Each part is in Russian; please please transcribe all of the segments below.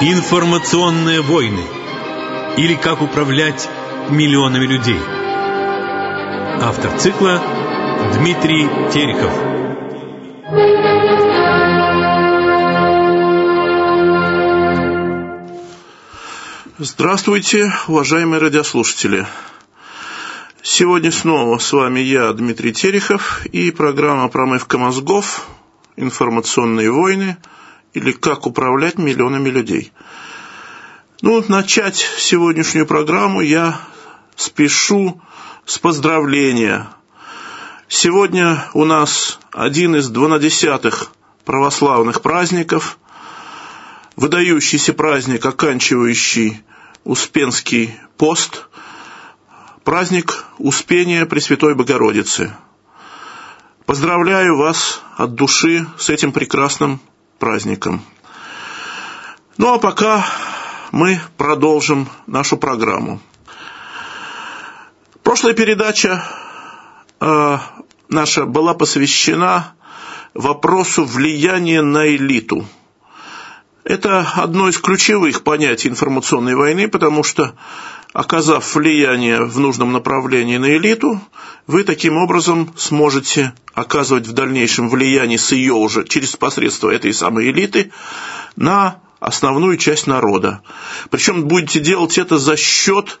Информационные войны или как управлять миллионами людей. Автор цикла Дмитрий Терехов. Здравствуйте, уважаемые радиослушатели. Сегодня снова с вами я, Дмитрий Терехов, и программа «Промывка мозгов. Информационные войны» или «Как управлять миллионами людей». Ну, начать сегодняшнюю программу я спешу с поздравления. Сегодня у нас один из двунадесятых православных праздников, выдающийся праздник, оканчивающий Успенский пост, праздник Успения Пресвятой Богородицы. Поздравляю вас от души с этим прекрасным праздником. Ну а пока мы продолжим нашу программу. Прошлая передача э, наша была посвящена вопросу влияния на элиту. Это одно из ключевых понятий информационной войны, потому что, оказав влияние в нужном направлении на элиту, вы таким образом сможете оказывать в дальнейшем влияние с ее уже через посредство этой самой элиты на основную часть народа. Причем будете делать это за счет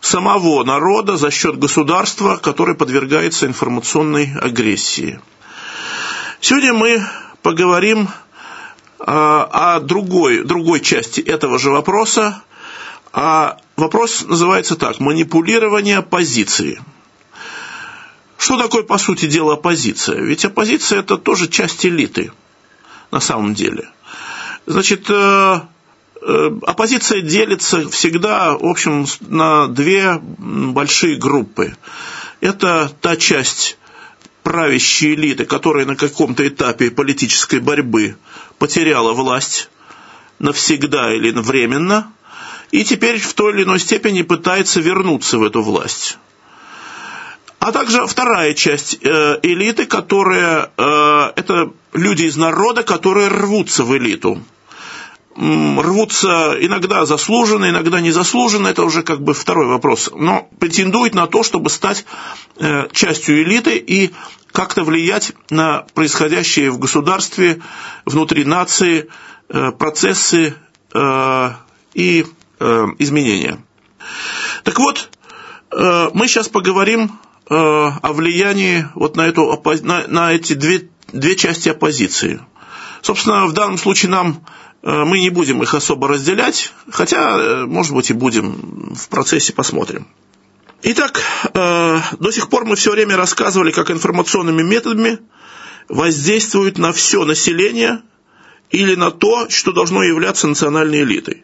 самого народа, за счет государства, которое подвергается информационной агрессии. Сегодня мы поговорим о другой, другой части этого же вопроса. А вопрос называется так – манипулирование оппозиции. Что такое, по сути дела, оппозиция? Ведь оппозиция – это тоже часть элиты, на самом деле – Значит, э, э, оппозиция делится всегда, в общем, на две большие группы. Это та часть правящей элиты, которая на каком-то этапе политической борьбы потеряла власть навсегда или временно, и теперь в той или иной степени пытается вернуться в эту власть. А также вторая часть э, элиты, которая это люди из народа, которые рвутся в элиту рвутся иногда заслуженно, иногда незаслуженно, это уже как бы второй вопрос, но претендует на то, чтобы стать э, частью элиты и как-то влиять на происходящие в государстве, внутри нации э, процессы э, и изменения. Так вот, мы сейчас поговорим о влиянии вот на, эту, на, эти две, две части оппозиции. Собственно, в данном случае нам мы не будем их особо разделять, хотя, э, может быть, и будем в процессе посмотрим. Итак, э, до сих пор мы все время рассказывали, как информационными методами воздействуют на все население или на то, что должно являться национальной элитой.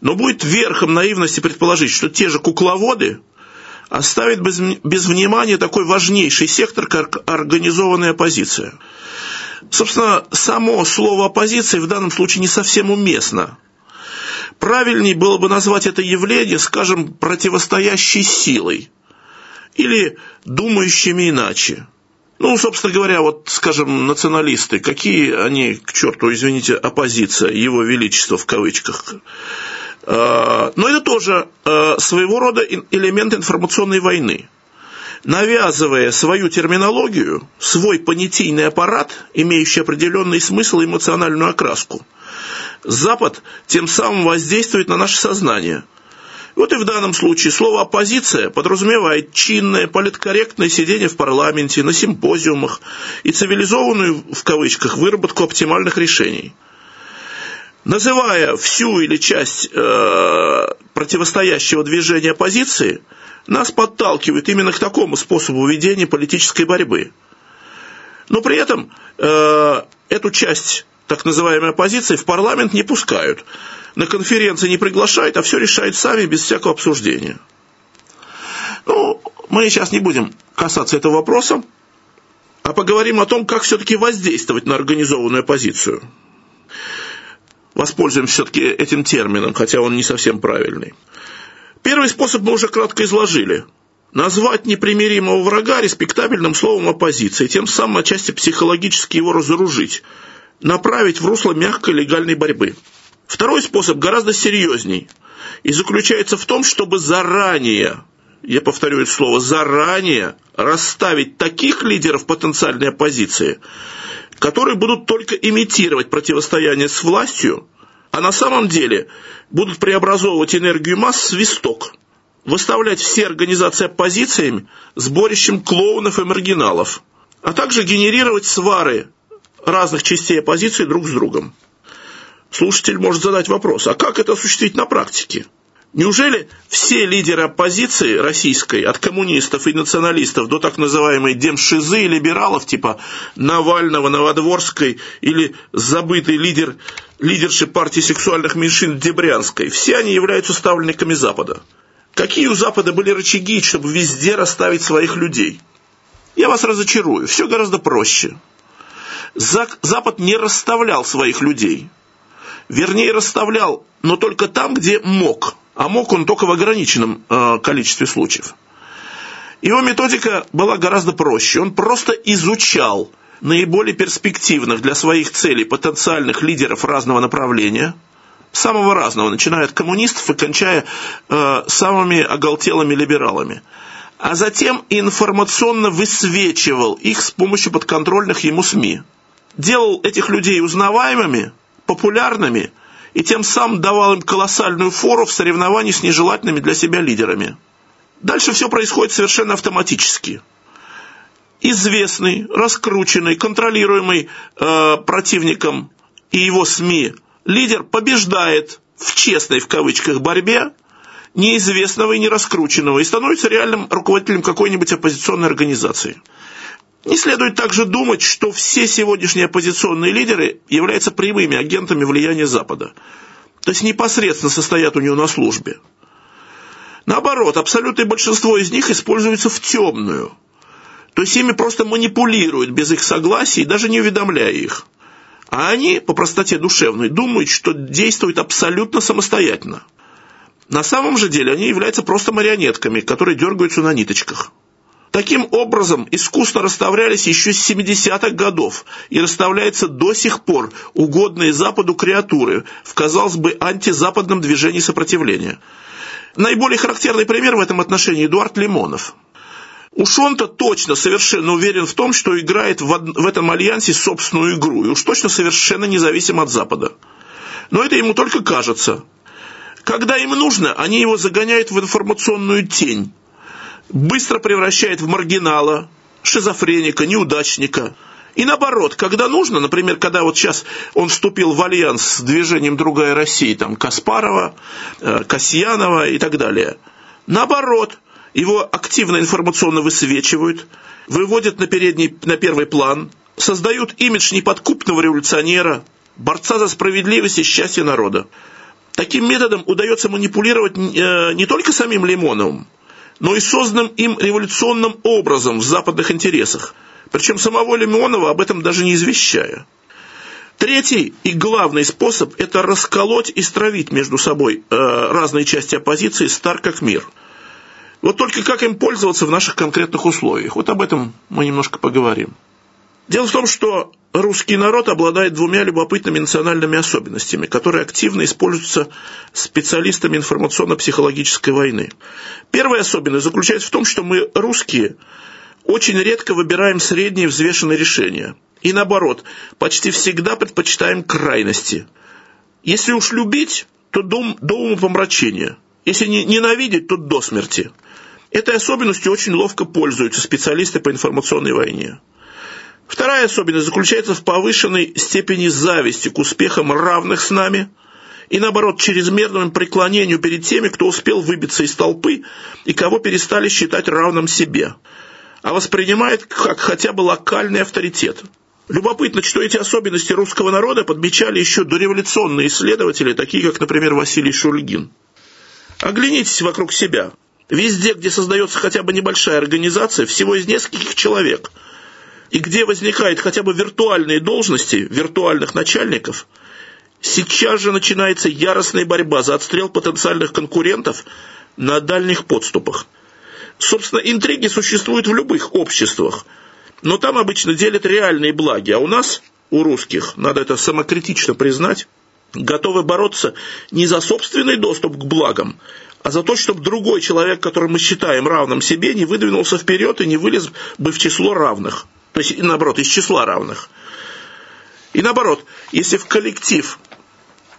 Но будет верхом наивности предположить, что те же кукловоды оставят без, без внимания такой важнейший сектор, как организованная оппозиция – Собственно, само слово оппозиции в данном случае не совсем уместно. Правильнее было бы назвать это явление, скажем, противостоящей силой или думающими иначе. Ну, собственно говоря, вот, скажем, националисты, какие они, к черту, извините, оппозиция, его величество в кавычках. А, но это тоже а, своего рода элемент информационной войны навязывая свою терминологию, свой понятийный аппарат, имеющий определенный смысл и эмоциональную окраску. Запад тем самым воздействует на наше сознание. Вот и в данном случае слово «оппозиция» подразумевает чинное, политкорректное сидение в парламенте, на симпозиумах и цивилизованную, в кавычках, выработку оптимальных решений. Называя всю или часть э, противостоящего движения оппозиции – нас подталкивает именно к такому способу ведения политической борьбы. Но при этом э, эту часть так называемой оппозиции в парламент не пускают, на конференции не приглашают, а все решают сами без всякого обсуждения. Ну, мы сейчас не будем касаться этого вопроса, а поговорим о том, как все-таки воздействовать на организованную оппозицию. Воспользуемся все-таки этим термином, хотя он не совсем правильный. Первый способ мы уже кратко изложили. Назвать непримиримого врага респектабельным словом оппозиции, тем самым отчасти психологически его разоружить, направить в русло мягкой легальной борьбы. Второй способ гораздо серьезней и заключается в том, чтобы заранее, я повторю это слово, заранее расставить таких лидеров потенциальной оппозиции, которые будут только имитировать противостояние с властью, а на самом деле будут преобразовывать энергию масс в свисток, выставлять все организации оппозициями сборищем клоунов и маргиналов, а также генерировать свары разных частей оппозиции друг с другом. Слушатель может задать вопрос, а как это осуществить на практике? Неужели все лидеры оппозиции российской, от коммунистов и националистов до так называемой демшизы и либералов, типа Навального, Новодворской или забытый лидер, лидерши партии сексуальных меньшин Дебрянской, все они являются ставленниками Запада? Какие у Запада были рычаги, чтобы везде расставить своих людей? Я вас разочарую, все гораздо проще. Запад не расставлял своих людей. Вернее, расставлял, но только там, где мог. А мог он только в ограниченном э, количестве случаев. Его методика была гораздо проще. Он просто изучал наиболее перспективных для своих целей потенциальных лидеров разного направления, самого разного, начиная от коммунистов и кончая э, самыми оголтелыми либералами – а затем информационно высвечивал их с помощью подконтрольных ему СМИ. Делал этих людей узнаваемыми, популярными и тем самым давал им колоссальную фору в соревновании с нежелательными для себя лидерами. Дальше все происходит совершенно автоматически. Известный, раскрученный, контролируемый э, противником и его СМИ лидер побеждает в честной в кавычках борьбе неизвестного и нераскрученного и становится реальным руководителем какой-нибудь оппозиционной организации. Не следует также думать, что все сегодняшние оппозиционные лидеры являются прямыми агентами влияния Запада, то есть непосредственно состоят у него на службе. Наоборот, абсолютное большинство из них используются в темную, то есть ими просто манипулируют без их согласия и даже не уведомляя их. А они, по простоте душевной, думают, что действуют абсолютно самостоятельно – на самом же деле они являются просто марионетками, которые дергаются на ниточках. Таким образом, искусно расставлялись еще с 70-х годов и расставляются до сих пор угодные Западу креатуры в, казалось бы, антизападном движении сопротивления. Наиболее характерный пример в этом отношении Эдуард Лимонов. Уж он-то точно совершенно уверен в том, что играет в, этом альянсе собственную игру, и уж точно совершенно независим от Запада. Но это ему только кажется – когда им нужно, они его загоняют в информационную тень, быстро превращают в маргинала, шизофреника, неудачника. И наоборот, когда нужно, например, когда вот сейчас он вступил в альянс с движением «Другая Россия», там Каспарова, э, Касьянова и так далее, наоборот, его активно информационно высвечивают, выводят на, передний, на первый план, создают имидж неподкупного революционера, борца за справедливость и счастье народа. Таким методом удается манипулировать э, не только самим Лимоновым, но и созданным им революционным образом в западных интересах, причем самого Лимонова об этом даже не извещая. Третий и главный способ – это расколоть и стравить между собой э, разные части оппозиции стар как мир. Вот только как им пользоваться в наших конкретных условиях? Вот об этом мы немножко поговорим. Дело в том, что русский народ обладает двумя любопытными национальными особенностями, которые активно используются специалистами информационно-психологической войны. Первая особенность заключается в том, что мы, русские, очень редко выбираем средние взвешенные решения. И наоборот, почти всегда предпочитаем крайности. Если уж любить, то до, до умопомрачения. Если не, ненавидеть, то до смерти. Этой особенностью очень ловко пользуются специалисты по информационной войне. Вторая особенность заключается в повышенной степени зависти к успехам равных с нами и, наоборот, чрезмерному преклонению перед теми, кто успел выбиться из толпы и кого перестали считать равным себе, а воспринимает как хотя бы локальный авторитет. Любопытно, что эти особенности русского народа подмечали еще дореволюционные исследователи, такие как, например, Василий Шульгин. Оглянитесь вокруг себя. Везде, где создается хотя бы небольшая организация, всего из нескольких человек – и где возникают хотя бы виртуальные должности виртуальных начальников, сейчас же начинается яростная борьба за отстрел потенциальных конкурентов на дальних подступах. Собственно, интриги существуют в любых обществах, но там обычно делят реальные благи, а у нас, у русских, надо это самокритично признать, готовы бороться не за собственный доступ к благам, а за то, чтобы другой человек, который мы считаем равным себе, не выдвинулся вперед и не вылез бы в число равных. То есть, наоборот, из числа равных. И наоборот, если в коллектив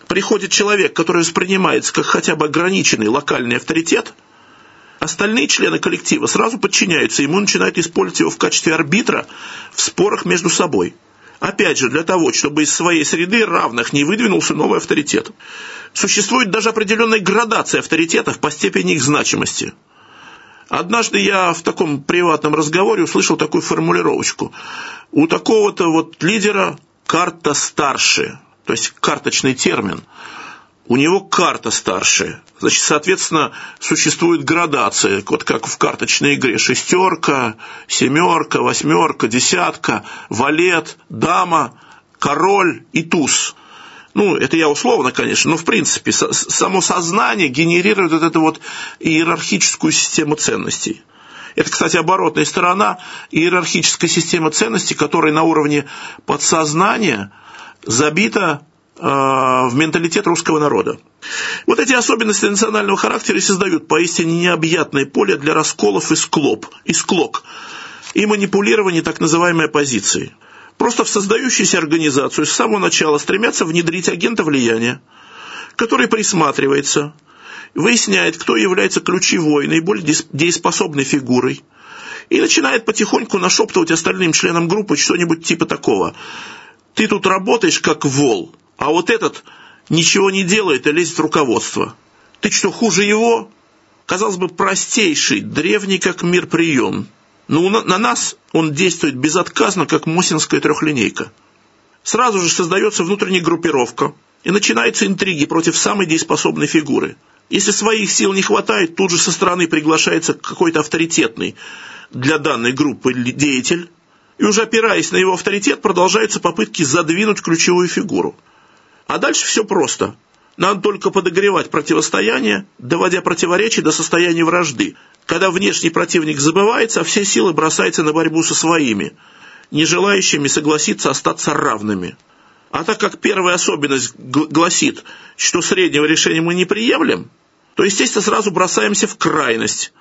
приходит человек, который воспринимается как хотя бы ограниченный локальный авторитет, остальные члены коллектива сразу подчиняются ему, начинают использовать его в качестве арбитра в спорах между собой. Опять же, для того, чтобы из своей среды равных не выдвинулся новый авторитет. Существует даже определенная градация авторитетов по степени их значимости. Однажды я в таком приватном разговоре услышал такую формулировочку. У такого-то вот лидера карта старше, то есть карточный термин. У него карта старше. Значит, соответственно, существует градация, вот как в карточной игре. Шестерка, семерка, восьмерка, десятка, валет, дама, король и туз. Ну, это я условно, конечно, но в принципе само сознание генерирует вот эту вот иерархическую систему ценностей. Это, кстати, оборотная сторона иерархической системы ценностей, которая на уровне подсознания забита э, в менталитет русского народа. Вот эти особенности национального характера создают поистине необъятное поле для расколов и склоп, и склок, и манипулирования так называемой оппозицией. Просто в создающуюся организацию с самого начала стремятся внедрить агента влияния, который присматривается, выясняет, кто является ключевой, наиболее дееспособной фигурой, и начинает потихоньку нашептывать остальным членам группы что-нибудь типа такого. Ты тут работаешь как вол, а вот этот ничего не делает и лезет в руководство. Ты что, хуже его? Казалось бы, простейший, древний как мир прием. Но на нас он действует безотказно, как мосинская трехлинейка. Сразу же создается внутренняя группировка, и начинаются интриги против самой дееспособной фигуры – если своих сил не хватает, тут же со стороны приглашается какой-то авторитетный для данной группы деятель, и уже опираясь на его авторитет, продолжаются попытки задвинуть ключевую фигуру. А дальше все просто. Надо только подогревать противостояние, доводя противоречие до состояния вражды, когда внешний противник забывается, а все силы бросаются на борьбу со своими, не желающими согласиться остаться равными. А так как первая особенность гласит, что среднего решения мы не приемлем, то, естественно, сразу бросаемся в крайность.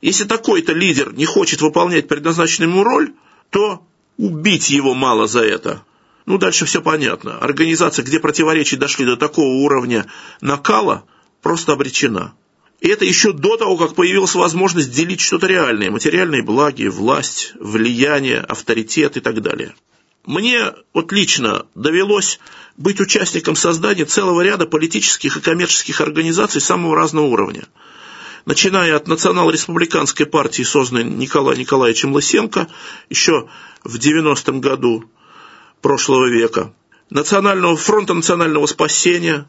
Если такой-то лидер не хочет выполнять предназначенную ему роль, то убить его мало за это. Ну, дальше все понятно. Организация, где противоречия дошли до такого уровня накала, просто обречена. И это еще до того, как появилась возможность делить что-то реальное, материальные благи, власть, влияние, авторитет и так далее. Мне вот лично довелось быть участником создания целого ряда политических и коммерческих организаций самого разного уровня. Начиная от национал-республиканской партии, созданной Николаем Николаевичем Лысенко еще в 90-м году прошлого века, Национального фронта национального спасения,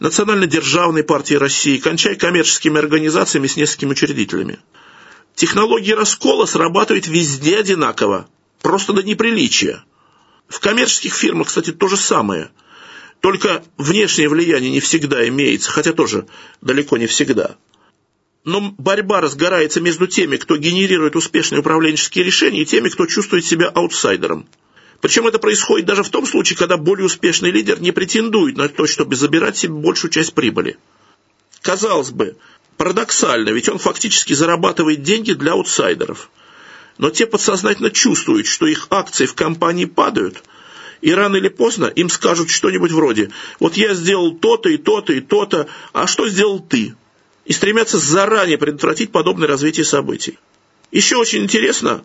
Национально-державной партии России, кончая коммерческими организациями с несколькими учредителями. Технологии раскола срабатывают везде одинаково, просто до неприличия – в коммерческих фирмах, кстати, то же самое. Только внешнее влияние не всегда имеется, хотя тоже далеко не всегда. Но борьба разгорается между теми, кто генерирует успешные управленческие решения, и теми, кто чувствует себя аутсайдером. Причем это происходит даже в том случае, когда более успешный лидер не претендует на то, чтобы забирать себе большую часть прибыли. Казалось бы, парадоксально, ведь он фактически зарабатывает деньги для аутсайдеров – но те подсознательно чувствуют, что их акции в компании падают, и рано или поздно им скажут что-нибудь вроде «Вот я сделал то-то и то-то и то-то, а что сделал ты?» и стремятся заранее предотвратить подобное развитие событий. Еще очень интересно,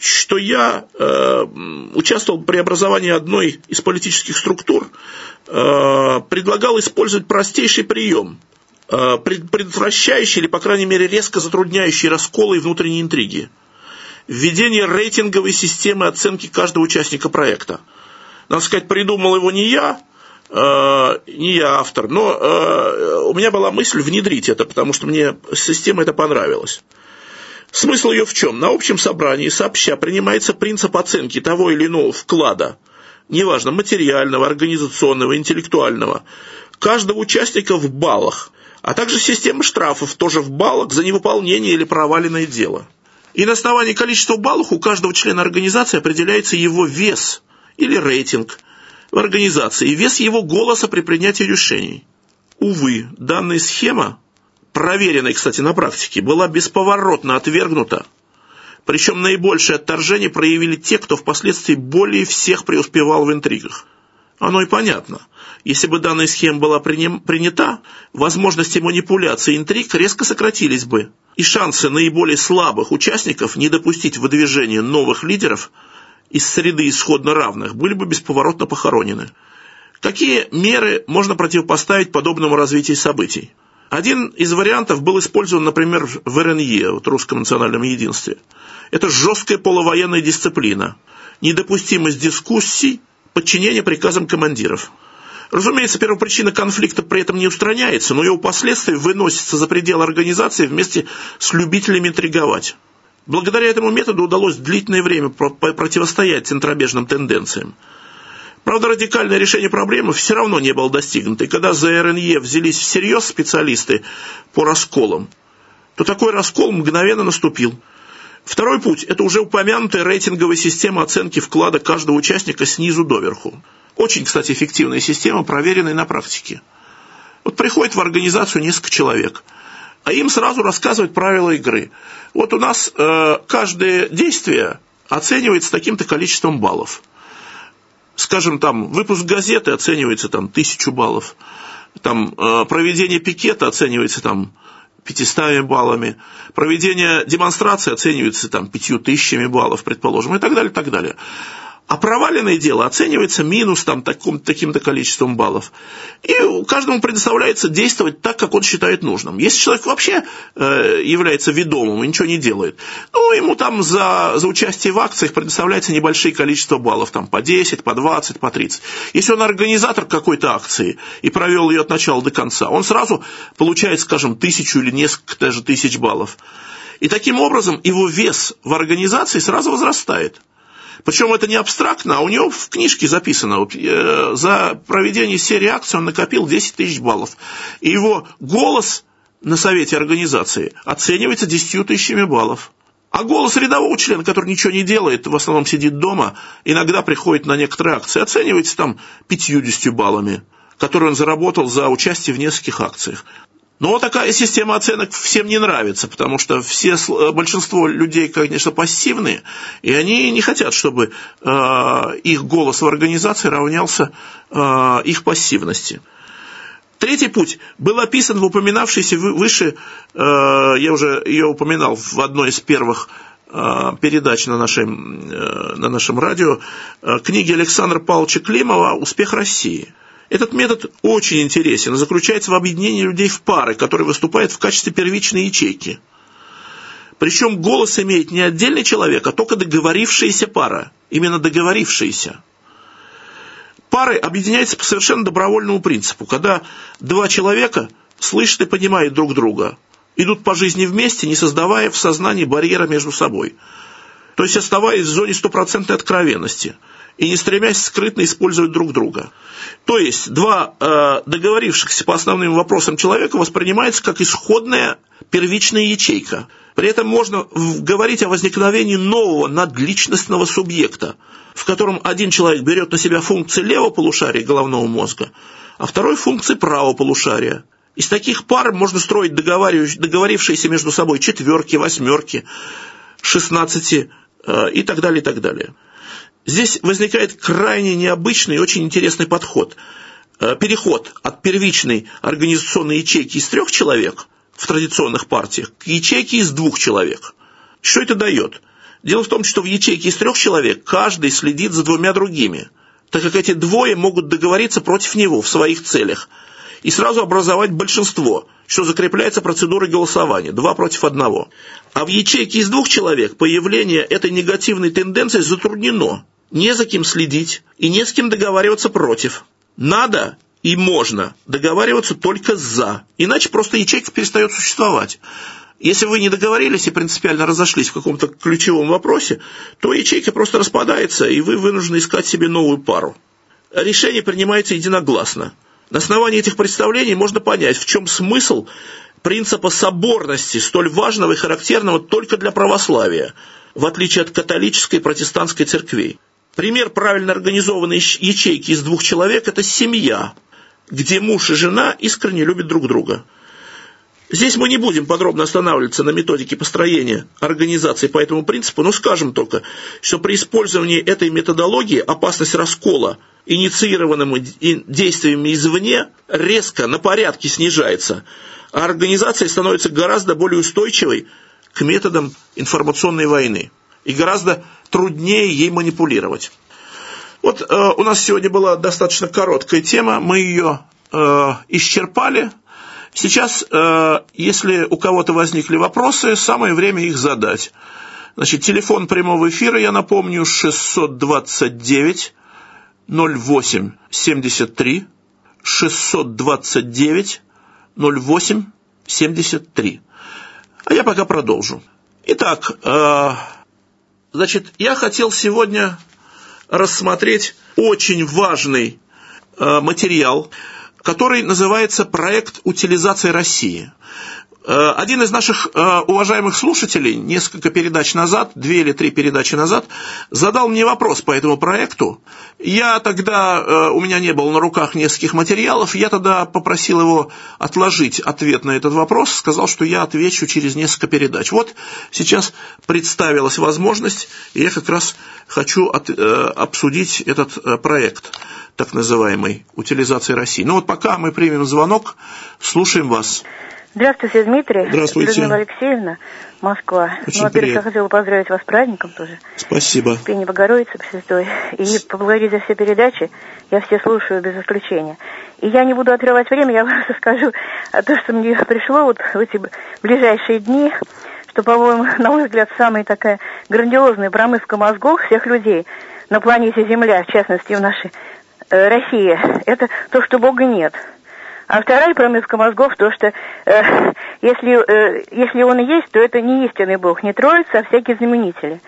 что я э, участвовал в преобразовании одной из политических структур, э, предлагал использовать простейший прием, э, предотвращающий или, по крайней мере, резко затрудняющий расколы и внутренние интриги введение рейтинговой системы оценки каждого участника проекта. Надо сказать, придумал его не я, э, не я автор, но э, у меня была мысль внедрить это, потому что мне система это понравилась. Смысл ее в чем? На общем собрании сообща принимается принцип оценки того или иного вклада, неважно, материального, организационного, интеллектуального, каждого участника в баллах, а также система штрафов тоже в баллах за невыполнение или проваленное дело – и на основании количества баллов у каждого члена организации определяется его вес или рейтинг в организации и вес его голоса при принятии решений. Увы, данная схема, проверенная, кстати, на практике, была бесповоротно отвергнута. Причем наибольшее отторжение проявили те, кто впоследствии более всех преуспевал в интригах. Оно и понятно. Если бы данная схема была принята, возможности манипуляции интриг резко сократились бы, и шансы наиболее слабых участников не допустить выдвижения новых лидеров из среды исходно равных были бы бесповоротно похоронены. Какие меры можно противопоставить подобному развитию событий? Один из вариантов был использован, например, в РНЕ, вот Русском национальном единстве. Это жесткая полувоенная дисциплина, недопустимость дискуссий, подчинение приказам командиров. Разумеется, первопричина конфликта при этом не устраняется, но его последствия выносятся за пределы организации вместе с любителями интриговать. Благодаря этому методу удалось длительное время противостоять центробежным тенденциям. Правда, радикальное решение проблемы все равно не было достигнуто. И когда за РНЕ взялись всерьез специалисты по расколам, то такой раскол мгновенно наступил. Второй путь – это уже упомянутая рейтинговая система оценки вклада каждого участника снизу доверху. Очень, кстати, эффективная система, проверенная на практике. Вот приходит в организацию несколько человек, а им сразу рассказывают правила игры. Вот у нас э, каждое действие оценивается таким-то количеством баллов – скажем, там, выпуск газеты оценивается там тысячу баллов, там, э, проведение пикета оценивается там 500 баллами, проведение демонстрации оценивается там пятью тысячами баллов, предположим, и так далее, и так далее. А проваленное дело оценивается минус там, таким, таким-то количеством баллов. И каждому предоставляется действовать так, как он считает нужным. Если человек вообще э, является ведомым и ничего не делает, ну, ему там за, за участие в акциях предоставляется небольшое количество баллов, там по 10, по 20, по 30. Если он организатор какой-то акции и провел ее от начала до конца, он сразу получает, скажем, тысячу или несколько даже тысяч баллов. И таким образом его вес в организации сразу возрастает. Причем это не абстрактно, а у него в книжке записано, вот, э, за проведение серии акций он накопил 10 тысяч баллов. И его голос на совете организации оценивается 10 тысячами баллов. А голос рядового члена, который ничего не делает, в основном сидит дома, иногда приходит на некоторые акции, оценивается там 50 баллами, которые он заработал за участие в нескольких акциях. Но такая система оценок всем не нравится, потому что все, э, большинство людей, конечно, пассивные, и они не хотят, чтобы э, их голос в организации равнялся э, их пассивности. Третий путь был описан в упоминавшейся выше, э, я уже ее упоминал в одной из первых э, передач на, нашей, э, на нашем радио, книги Александра Павловича Климова «Успех России». Этот метод очень интересен и заключается в объединении людей в пары, которые выступают в качестве первичной ячейки. Причем голос имеет не отдельный человек, а только договорившаяся пара. Именно договорившаяся. Пары объединяются по совершенно добровольному принципу, когда два человека слышат и понимают друг друга, идут по жизни вместе, не создавая в сознании барьера между собой. То есть оставаясь в зоне стопроцентной откровенности – и не стремясь скрытно использовать друг друга. То есть два э, договорившихся по основным вопросам человека воспринимается как исходная первичная ячейка. При этом можно говорить о возникновении нового надличностного субъекта, в котором один человек берет на себя функции левого полушария головного мозга, а второй функции правого полушария. Из таких пар можно строить договорившиеся между собой четверки, восьмерки, шестнадцати э, и так далее, и так далее. Здесь возникает крайне необычный и очень интересный подход. Э, переход от первичной организационной ячейки из трех человек в традиционных партиях к ячейке из двух человек. Что это дает? Дело в том, что в ячейке из трех человек каждый следит за двумя другими, так как эти двое могут договориться против него в своих целях и сразу образовать большинство, что закрепляется процедурой голосования, два против одного. А в ячейке из двух человек появление этой негативной тенденции затруднено, не за кем следить и не с кем договариваться против. Надо и можно договариваться только за, иначе просто ячейка перестает существовать. Если вы не договорились и принципиально разошлись в каком-то ключевом вопросе, то ячейка просто распадается, и вы вынуждены искать себе новую пару. Решение принимается единогласно. На основании этих представлений можно понять, в чем смысл принципа соборности, столь важного и характерного только для православия, в отличие от католической и протестантской церквей. Пример правильно организованной ячейки из двух человек – это семья, где муж и жена искренне любят друг друга. Здесь мы не будем подробно останавливаться на методике построения организации по этому принципу, но скажем только, что при использовании этой методологии опасность раскола, инициированным действиями извне, резко, на порядке снижается, а организация становится гораздо более устойчивой к методам информационной войны и гораздо труднее ей манипулировать. Вот э, у нас сегодня была достаточно короткая тема, мы ее э, исчерпали. Сейчас, э, если у кого-то возникли вопросы, самое время их задать. Значит, телефон прямого эфира, я напомню, 629 08 73 629 08 73. А я пока продолжу. Итак, э, значит, я хотел сегодня рассмотреть очень важный э, материал, который называется «Проект утилизации России». Э, один из наших э, уважаемых слушателей несколько передач назад, две или три передачи назад, задал мне вопрос по этому проекту. Я тогда, э, у меня не было на руках нескольких материалов, я тогда попросил его отложить ответ на этот вопрос, сказал, что я отвечу через несколько передач. Вот сейчас представилась возможность, и я как раз хочу от, обсудить этот проект так называемой утилизации России. Ну вот пока мы примем звонок, слушаем вас. Здравствуйте, Дмитрий. Здравствуйте. Людмила Алексеевна, Москва. Очень ну, во-первых, я хотела поздравить вас с праздником тоже. Спасибо. Пени Богородицы Пресвятой. И поблагодарить за все передачи. Я все слушаю без исключения. И я не буду отрывать время, я вам расскажу о том, что мне пришло вот в эти ближайшие дни, что, по-моему, на мой взгляд, самая такая грандиозная промывка мозгов всех людей на планете Земля, в частности, в нашей э, России, это то, что Бога нет. А вторая промывка мозгов, то, что э, если, э, если он есть, то это не истинный Бог, не троица, а всякие знаменители.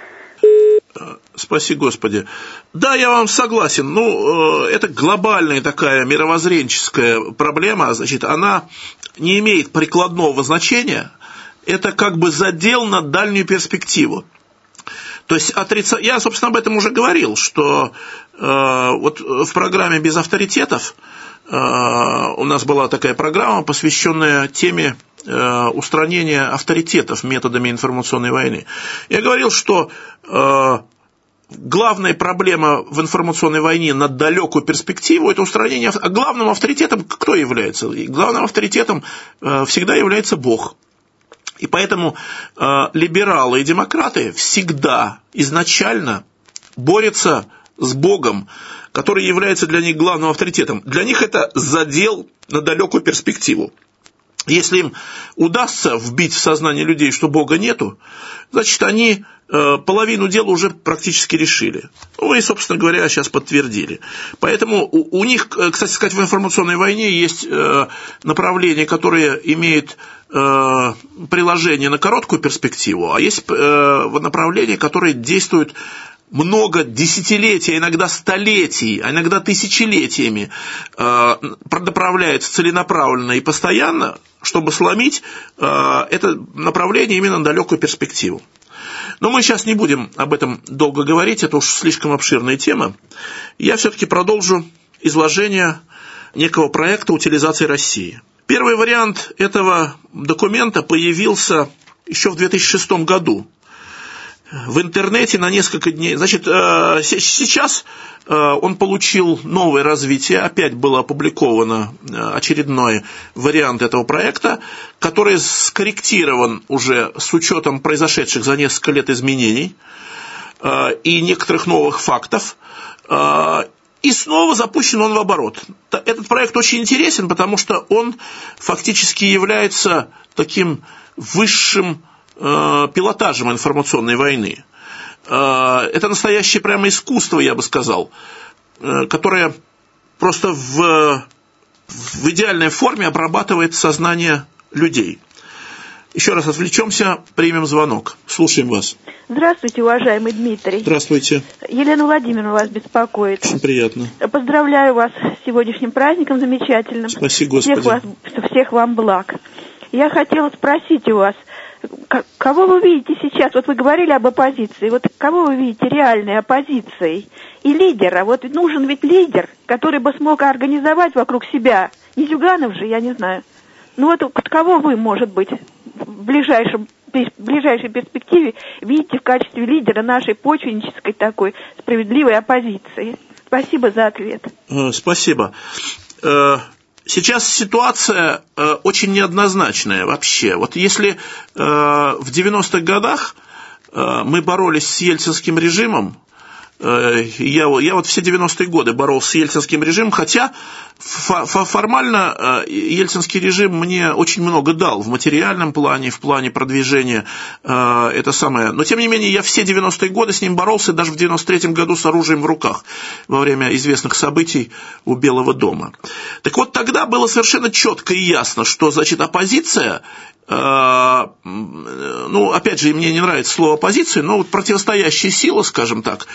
Спаси Господи. Да, я вам согласен. Ну, э, это глобальная такая мировоззренческая проблема. Значит, она не имеет прикладного значения. Это как бы задел на дальнюю перспективу. То есть отрица... я, собственно, об этом уже говорил, что э, вот в программе «Без авторитетов» э, у нас была такая программа, посвященная теме э, устранения авторитетов методами информационной войны. Я говорил, что э, главная проблема в информационной войне на далекую перспективу – это устранение... А главным авторитетом кто является? Главным авторитетом э, всегда является Бог – и поэтому либералы и демократы всегда изначально борются с Богом, который является для них главным авторитетом. Для них это задел на далекую перспективу. Если им удастся вбить в сознание людей, что Бога нету, значит, они э, половину дела уже практически решили. Ну, и, собственно говоря, сейчас подтвердили. Поэтому у, у них, э, кстати сказать, в информационной войне есть э, направление, которое имеет э, приложение на короткую перспективу, а есть э, направление, которое действует много десятилетий, иногда столетий, а иногда тысячелетиями э, направляется целенаправленно и постоянно, чтобы сломить э, это направление именно на далекую перспективу. Но мы сейчас не будем об этом долго говорить, это уж слишком обширная тема. Я все-таки продолжу изложение некого проекта утилизации России. Первый вариант этого документа появился еще в 2006 году в интернете на несколько дней. Значит, э, сейчас э, он получил новое развитие, опять было опубликовано э, очередной вариант этого проекта, который скорректирован уже с учетом произошедших за несколько лет изменений и некоторых новых фактов. И снова запущен он в оборот. Этот проект очень интересен, потому что он фактически является таким высшим Э, пилотажем информационной войны. Э, это настоящее прямо искусство, я бы сказал, э, которое просто в, в идеальной форме обрабатывает сознание людей. Еще раз отвлечемся, примем звонок. Слушаем вас. Здравствуйте, уважаемый Дмитрий. Здравствуйте. Елена Владимировна вас беспокоит. Очень приятно. Поздравляю вас с сегодняшним праздником замечательным. Спасибо, Господи. Всех, вас, всех вам благ. Я хотела спросить у вас, кого вы видите сейчас? Вот вы говорили об оппозиции. Вот кого вы видите реальной оппозицией и лидера? Вот нужен ведь лидер, который бы смог организовать вокруг себя. Не Зюганов же, я не знаю. Ну вот кого вы, может быть, в ближайшем в ближайшей перспективе видите в качестве лидера нашей почвеннической такой справедливой оппозиции? Спасибо за ответ. Э, спасибо. Э, сейчас ситуация э, очень неоднозначная вообще. Вот если в 90-х годах мы боролись с ельцинским режимом, Э, я, я вот все 90-е годы боролся с ельцинским режимом, хотя формально э, ельцинский режим мне очень много дал в материальном плане, в плане продвижения, э, это самое. Но, тем не менее, я все 90-е годы с ним боролся, даже в 93-м году с оружием в руках, во время известных событий у Белого дома. Так вот, тогда было совершенно четко и ясно, что, значит, оппозиция ну, опять же, мне не нравится слово оппозиция, но вот противостоящая сила, скажем так,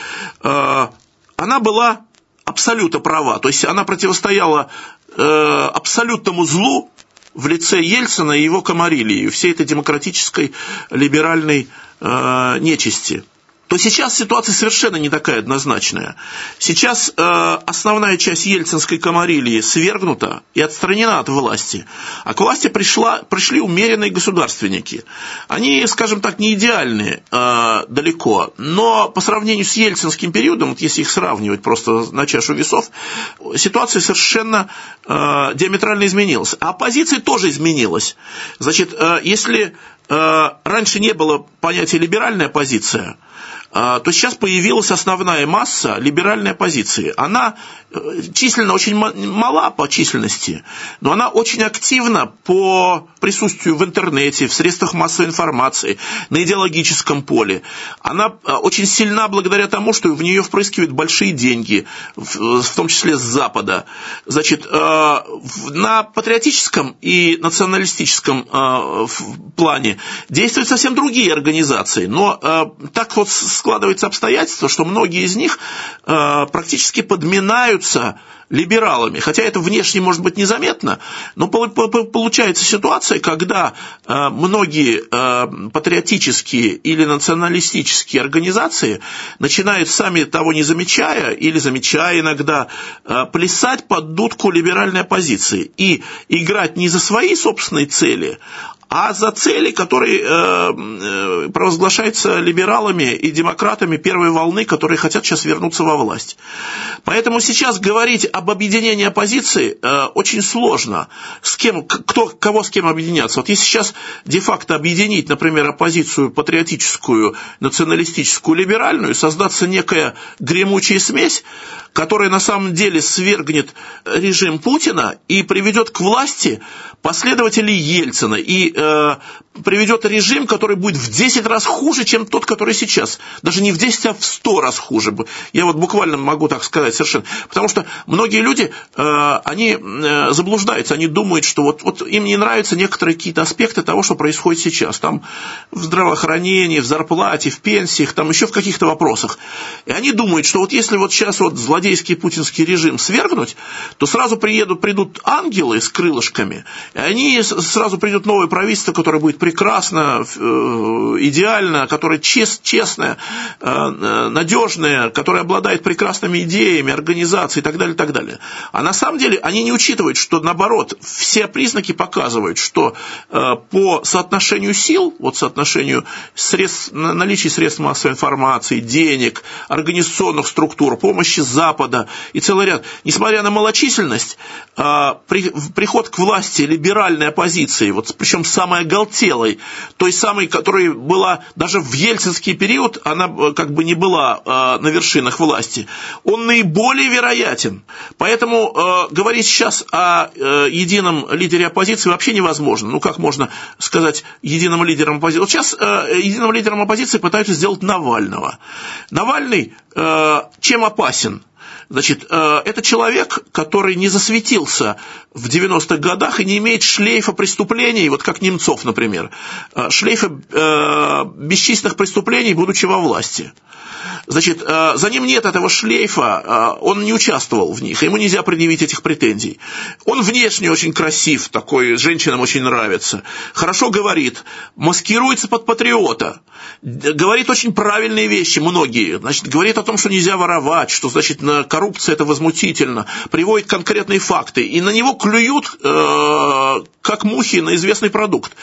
а, она была абсолютно права. То есть она противостояла э, абсолютному злу в лице Ельцина и его комарилии, всей этой демократической либеральной э, нечисти то сейчас ситуация совершенно не такая однозначная. Сейчас э, основная часть ельцинской комарилии свергнута и отстранена от власти, а к власти пришла, пришли умеренные государственники. Они, скажем так, не идеальные э, далеко, но по сравнению с ельцинским периодом, вот если их сравнивать просто на чашу весов, ситуация совершенно э, диаметрально изменилась. А оппозиция тоже изменилась. Значит, э, если э, раньше не было понятия либеральная позиция, а, то сейчас появилась основная масса либеральной оппозиции. Она э, численно очень мала по численности, но она очень активна по присутствию в интернете, в средствах массовой информации, на идеологическом поле. Она э, очень сильна благодаря тому, что в нее впрыскивают большие деньги, в том числе с Запада. Значит, э, на патриотическом и националистическом плане действуют совсем другие организации, но так вот складывается обстоятельство, что многие из них э, практически подминаются либералами, хотя это внешне может быть незаметно, но получается ситуация, когда э, многие э, патриотические или националистические организации начинают сами того не замечая или замечая иногда э, плясать под дудку либеральной оппозиции и играть не за свои собственные цели, а за цели, которые э, провозглашаются либералами и демократами первой волны, которые хотят сейчас вернуться во власть. Поэтому сейчас говорить об объединении оппозиции э, очень сложно. С кем, кто, кого с кем объединяться? Вот если сейчас де-факто объединить, например, оппозицию патриотическую, националистическую, либеральную, создаться некая гремучая смесь, которая на самом деле свергнет режим Путина и приведет к власти последователей Ельцина и э, приведет режим, который будет в 10 раз хуже, чем тот, который сейчас. Даже не в 10, а в 100 раз хуже. Я вот буквально могу так сказать совершенно. Потому что многие люди, э, они э, заблуждаются, они думают, что вот, вот им не нравятся некоторые какие-то аспекты того, что происходит сейчас. Там в здравоохранении, в зарплате, в пенсиях, там еще в каких-то вопросах. И они думают, что вот если вот сейчас вот злодейский путинский режим свергнуть, то сразу приедут, придут ангелы с крылышками, и они сразу придет новое правительство, которое будет прекрасно, э, идеально, которое чест, честное, надежное, которое обладает прекрасными идеями, организацией и так далее, и так далее. А на самом деле они не учитывают, что наоборот, все признаки показывают, что э, по соотношению сил, вот соотношению средств, наличия средств массовой информации, денег, организационных структур, помощи Запада и целый ряд, несмотря на малочисленность, приход к власти либеральной оппозиции, вот, причем самая оголтелая, белой, той самой, которая была даже в ельцинский период, она э, как бы не была э, на вершинах власти, он наиболее вероятен. Поэтому э, говорить сейчас о э, едином лидере оппозиции вообще невозможно. Ну, как можно сказать единым лидером оппозиции? Вот сейчас э, единым лидером оппозиции пытаются сделать Навального. Навальный э, чем опасен? Значит, э, это человек, который не засветился в 90-х годах и не имеет шлейфа преступлений, вот как Немцов, например, э, шлейфа э, бесчисленных преступлений, будучи во власти. Значит, за ним нет этого шлейфа, он не участвовал в них, ему нельзя предъявить этих претензий. Он внешне очень красив, такой, женщинам очень нравится, хорошо говорит, маскируется под патриота, говорит очень правильные вещи, многие, значит, говорит о том, что нельзя воровать, что, значит, коррупция это возмутительно, приводит конкретные факты, и на него клюют, э, как мухи на известный продукт.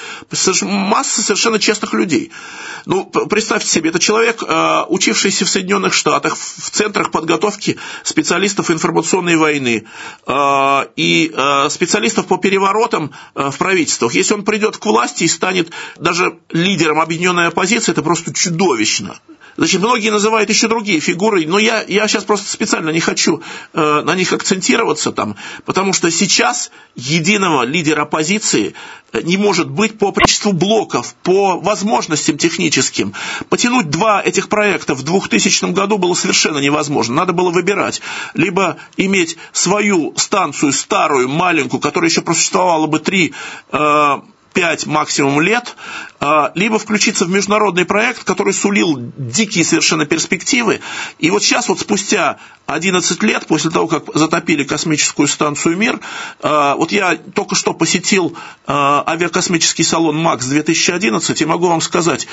Масса совершенно честных людей. Ну, представьте себе, это человек, э, учившийся в Соединенных Штатах, в центрах подготовки специалистов информационной войны э, и э, специалистов по переворотам в правительствах. Если он придет к власти и станет даже лидером объединенной оппозиции, это просто чудовищно. Значит, многие называют еще другие фигуры, но я, я сейчас просто специально не хочу э, на них акцентироваться там, потому что сейчас единого лидера оппозиции э, не может быть по количеству блоков, по возможностям техническим. Потянуть два этих проекта в 2000 году было совершенно невозможно. Надо было выбирать. Либо иметь свою станцию старую, маленькую, которая еще просуществовала бы три э, 5 максимум лет, либо включиться в международный проект, который сулил дикие совершенно перспективы. И вот сейчас, вот спустя 11 лет, после того, как затопили космическую станцию «Мир», а, вот я только что посетил а, авиакосмический салон «МАКС-2011», и могу вам сказать,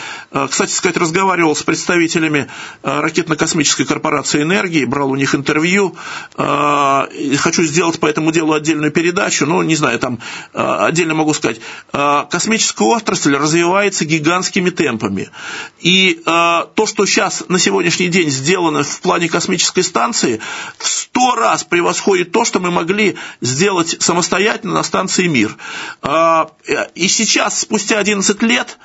кстати сказать, разговаривал с представителями ракетно-космической корпорации «Энергии», брал у них интервью, хочу сделать по этому делу отдельную передачу, ну, не знаю, там отдельно могу сказать, космическая отрасль развивается развивается гигантскими темпами. И э, то, что сейчас на сегодняшний день сделано в плане космической станции, в сто раз превосходит то, что мы могли сделать самостоятельно на станции «Мир». Э, и сейчас, спустя 11 лет,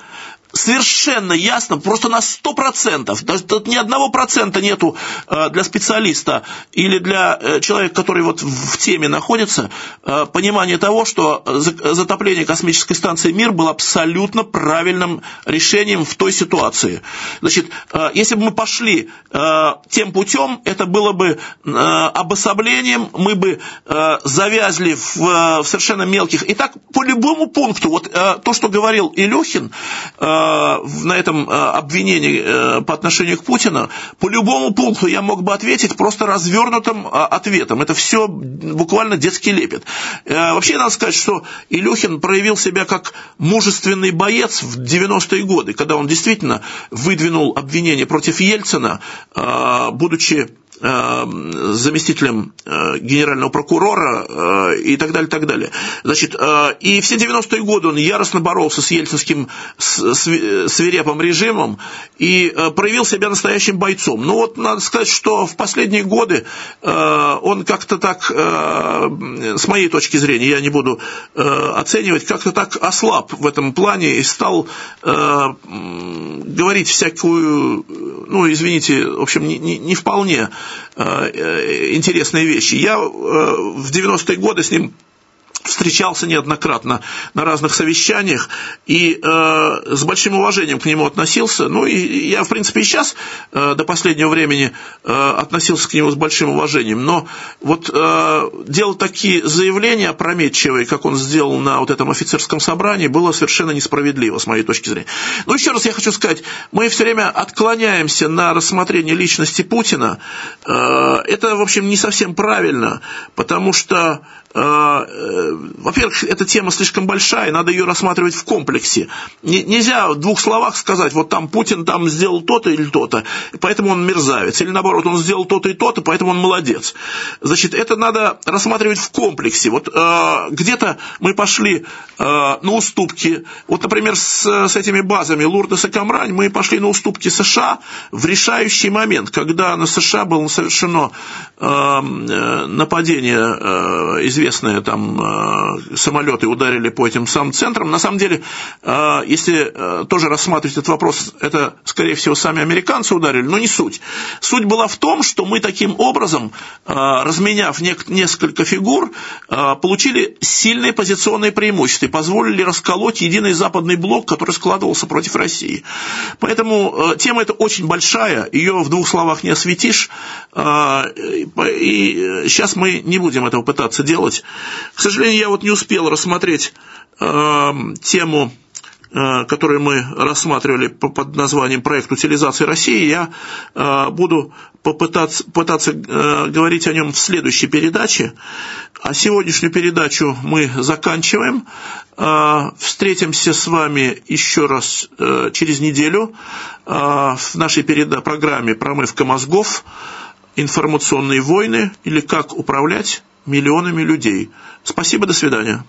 совершенно ясно, просто на 100%, даже тут ни одного процента нету э, для специалиста или для э, человека, который вот в теме находится, э, понимание того, что затопление космической станции «Мир» было абсолютно правильным решением в той ситуации. Значит, если бы мы пошли тем путем, это было бы обособлением, мы бы завязли в совершенно мелких... И так по любому пункту, вот то, что говорил Илюхин, на этом э, обвинении э, по отношению к Путину, по любому пункту я мог бы ответить просто развернутым ответом. Это все буквально детский лепет. Э, вообще, надо сказать, что Илюхин проявил себя как мужественный боец в 90-е годы, когда он действительно выдвинул обвинение против Ельцина, будучи Э, заместителем э, генерального прокурора э, и так далее, так далее. Значит, и все 90-е годы он яростно боролся с ельцинским свирепым режимом и проявил себя настоящим бойцом. Ну вот, надо сказать, что в последние годы он как-то так, с моей точки зрения, я не буду оценивать, как-то так ослаб в этом плане и стал говорить всякую, ну, извините, в общем, не, не вполне Э, интересные вещи. Я э, в 90-е годы с ним встречался неоднократно на разных совещаниях и э, с большим уважением к нему относился. Ну и я, в принципе, и сейчас э, до последнего времени э, относился к нему с большим уважением. Но вот э, делать такие заявления опрометчивые, как он сделал на вот этом офицерском собрании, было совершенно несправедливо, с моей точки зрения. Но еще раз я хочу сказать, мы все время отклоняемся на рассмотрение личности Путина. Э, это, в общем, не совсем правильно, потому что Э, э, во-первых, эта тема слишком большая, надо ее рассматривать в комплексе. Нельзя в двух словах сказать, вот там Путин там сделал то-то или то-то, поэтому он мерзавец. Или наоборот, он сделал то-то и то-то, поэтому он молодец. Значит, это надо рассматривать в комплексе. Вот э, где-то мы пошли э, на уступки. Вот, например, с, с этими базами Лурдес и Камрань мы пошли на уступки США в решающий момент, когда на США было совершено э, э нападение э, известные там э, самолеты ударили по этим самым центрам. На самом деле, э, если э, тоже рассматривать этот вопрос, это, скорее всего, сами американцы ударили, но не суть. Суть была в том, что мы таким образом, разменяв несколько фигур, получили сильные позиционные преимущества и позволили расколоть единый западный блок, который складывался против России. Поэтому тема эта очень большая, ее в двух словах не осветишь, и сейчас мы не будем этого пытаться делать. К сожалению, я вот не успел рассмотреть э, тему Э, который мы рассматривали под названием «Проект утилизации России», я э, буду попытаться, пытаться э, говорить о нем в следующей передаче. А сегодняшнюю передачу мы заканчиваем. Встретимся с вами еще раз через неделю в нашей программе «Промывка мозгов. Информационные войны» или «Как управлять миллионами людей». Спасибо, до свидания.